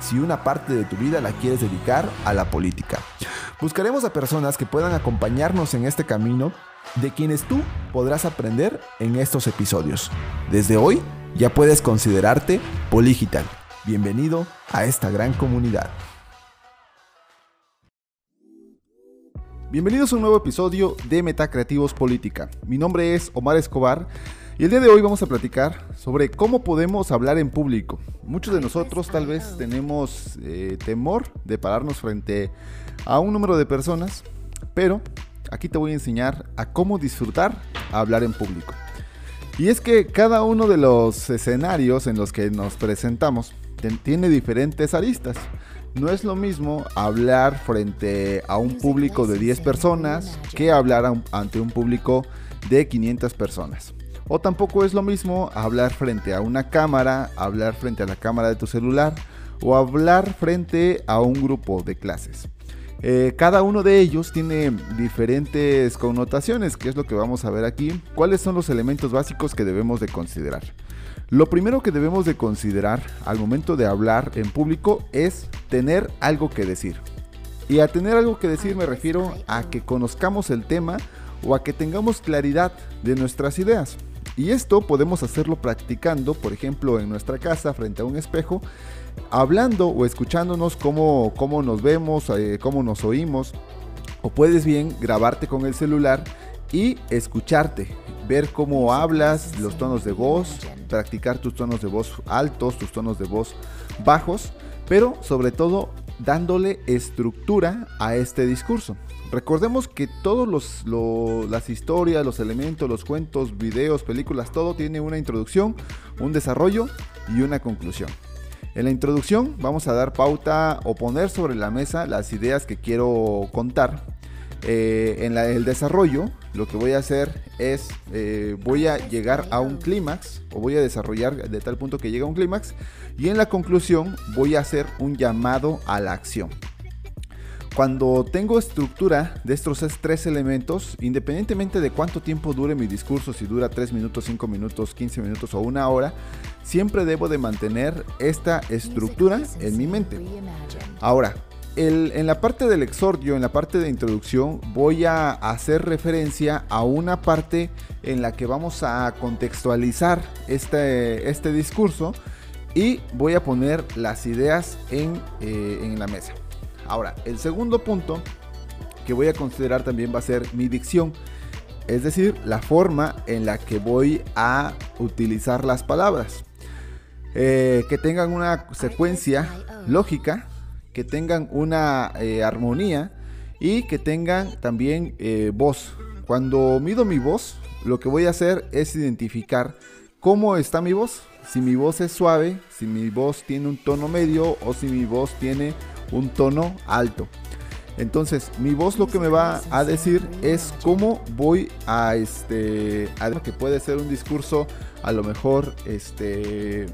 si una parte de tu vida la quieres dedicar a la política. Buscaremos a personas que puedan acompañarnos en este camino de quienes tú podrás aprender en estos episodios. Desde hoy ya puedes considerarte Poligital. Bienvenido a esta gran comunidad. Bienvenidos a un nuevo episodio de Metacreativos Política. Mi nombre es Omar Escobar y el día de hoy vamos a platicar sobre cómo podemos hablar en público. Muchos de nosotros tal vez tenemos eh, temor de pararnos frente a un número de personas, pero aquí te voy a enseñar a cómo disfrutar hablar en público. Y es que cada uno de los escenarios en los que nos presentamos tiene diferentes aristas. No es lo mismo hablar frente a un público de 10 personas que hablar ante un público de 500 personas. O tampoco es lo mismo hablar frente a una cámara, hablar frente a la cámara de tu celular o hablar frente a un grupo de clases. Eh, cada uno de ellos tiene diferentes connotaciones, que es lo que vamos a ver aquí. ¿Cuáles son los elementos básicos que debemos de considerar? Lo primero que debemos de considerar al momento de hablar en público es tener algo que decir. Y a tener algo que decir me refiero a que conozcamos el tema o a que tengamos claridad de nuestras ideas. Y esto podemos hacerlo practicando, por ejemplo, en nuestra casa frente a un espejo, hablando o escuchándonos cómo, cómo nos vemos, eh, cómo nos oímos. O puedes bien grabarte con el celular y escucharte, ver cómo hablas, los tonos de voz, practicar tus tonos de voz altos, tus tonos de voz bajos, pero sobre todo dándole estructura a este discurso. Recordemos que todas las historias, los elementos, los cuentos, videos, películas, todo tiene una introducción, un desarrollo y una conclusión. En la introducción vamos a dar pauta o poner sobre la mesa las ideas que quiero contar. Eh, en el desarrollo lo que voy a hacer es, eh, voy a llegar a un clímax o voy a desarrollar de tal punto que llegue a un clímax y en la conclusión voy a hacer un llamado a la acción. Cuando tengo estructura de estos tres elementos, independientemente de cuánto tiempo dure mi discurso, si dura 3 minutos, 5 minutos, 15 minutos o una hora, siempre debo de mantener esta estructura en mi mente. Ahora, en la parte del exordio, en la parte de introducción, voy a hacer referencia a una parte en la que vamos a contextualizar este, este discurso y voy a poner las ideas en, eh, en la mesa. Ahora, el segundo punto que voy a considerar también va a ser mi dicción. Es decir, la forma en la que voy a utilizar las palabras. Eh, que tengan una secuencia lógica, que tengan una eh, armonía y que tengan también voz. Cuando mido mi voz, lo que voy a hacer es identificar cómo está mi voz. Si mi voz es suave, si mi voz tiene un tono medio o si mi voz tiene un tono alto. Entonces, mi voz lo que me va a decir es cómo voy a este que puede ser un discurso a lo mejor este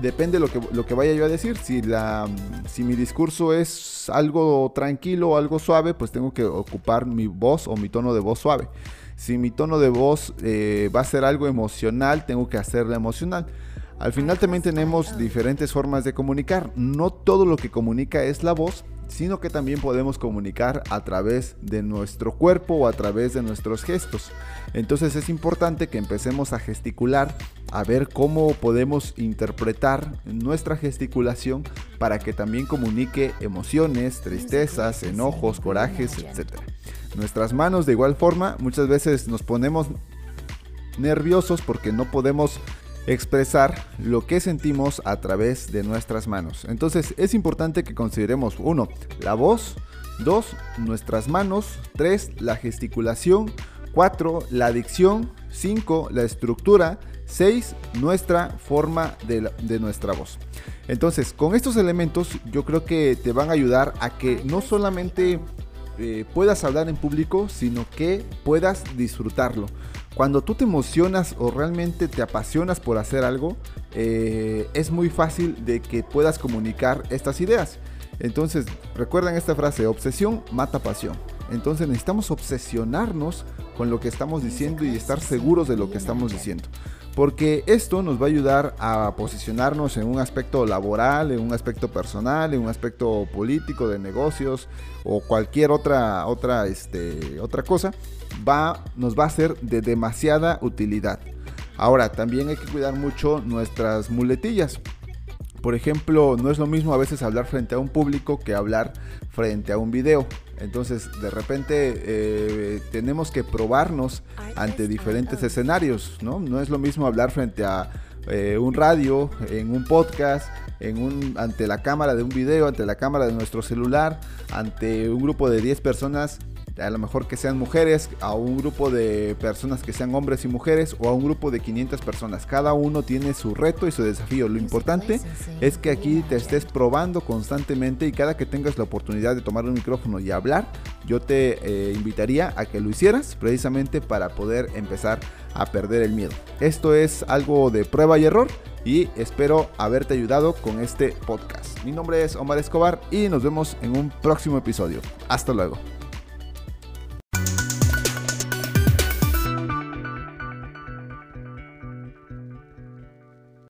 depende lo que lo que vaya yo a decir. Si la si mi discurso es algo tranquilo o algo suave, pues tengo que ocupar mi voz o mi tono de voz suave. Si mi tono de voz eh, va a ser algo emocional, tengo que hacerla emocional. Al final también tenemos diferentes formas de comunicar. No todo lo que comunica es la voz, sino que también podemos comunicar a través de nuestro cuerpo o a través de nuestros gestos. Entonces es importante que empecemos a gesticular, a ver cómo podemos interpretar nuestra gesticulación para que también comunique emociones, tristezas, enojos, corajes, etc. Nuestras manos de igual forma muchas veces nos ponemos nerviosos porque no podemos expresar lo que sentimos a través de nuestras manos. Entonces es importante que consideremos uno, la voz, dos, nuestras manos, tres, la gesticulación, cuatro, la dicción, cinco, la estructura, seis, nuestra forma de, nuestra voz. Entonces, con estos elementos yo creo que te van a ayudar a que no solamente eh, puedas hablar en público, sino que puedas disfrutarlo. Cuando tú te emocionas o realmente te apasionas por hacer algo, eh, es muy fácil de que puedas comunicar estas ideas. Entonces, recuerden esta frase, obsesión mata pasión. Entonces necesitamos obsesionarnos con lo que estamos diciendo y estar seguros de lo que estamos diciendo. Porque esto nos va a ayudar a posicionarnos en un aspecto laboral, en un aspecto personal, en un aspecto político, de negocios o cualquier otra, otra, este, otra cosa va, nos va a ser de demasiada utilidad. Ahora, también hay que cuidar mucho nuestras muletillas. Por ejemplo, no es lo mismo a veces hablar frente a un público que hablar frente a un video. Entonces, de repente eh, tenemos que probarnos ante diferentes escenarios, ¿no? No es lo mismo hablar frente a eh, un radio, en un podcast, en un, ante la cámara de un video, ante la cámara de nuestro celular, ante un grupo de 10 personas a lo mejor que sean mujeres, a un grupo de personas que sean hombres y mujeres o a un grupo de 500 personas. Cada uno tiene su reto y su desafío. Lo importante es que aquí te estés probando constantemente y cada que tengas la oportunidad de tomar un micrófono y hablar, yo te eh, invitaría a que lo hicieras precisamente para poder empezar a perder el miedo. Esto es algo de prueba y error y espero haberte ayudado con este podcast. Mi nombre es Omar Escobar y nos vemos en un próximo episodio. Hasta luego.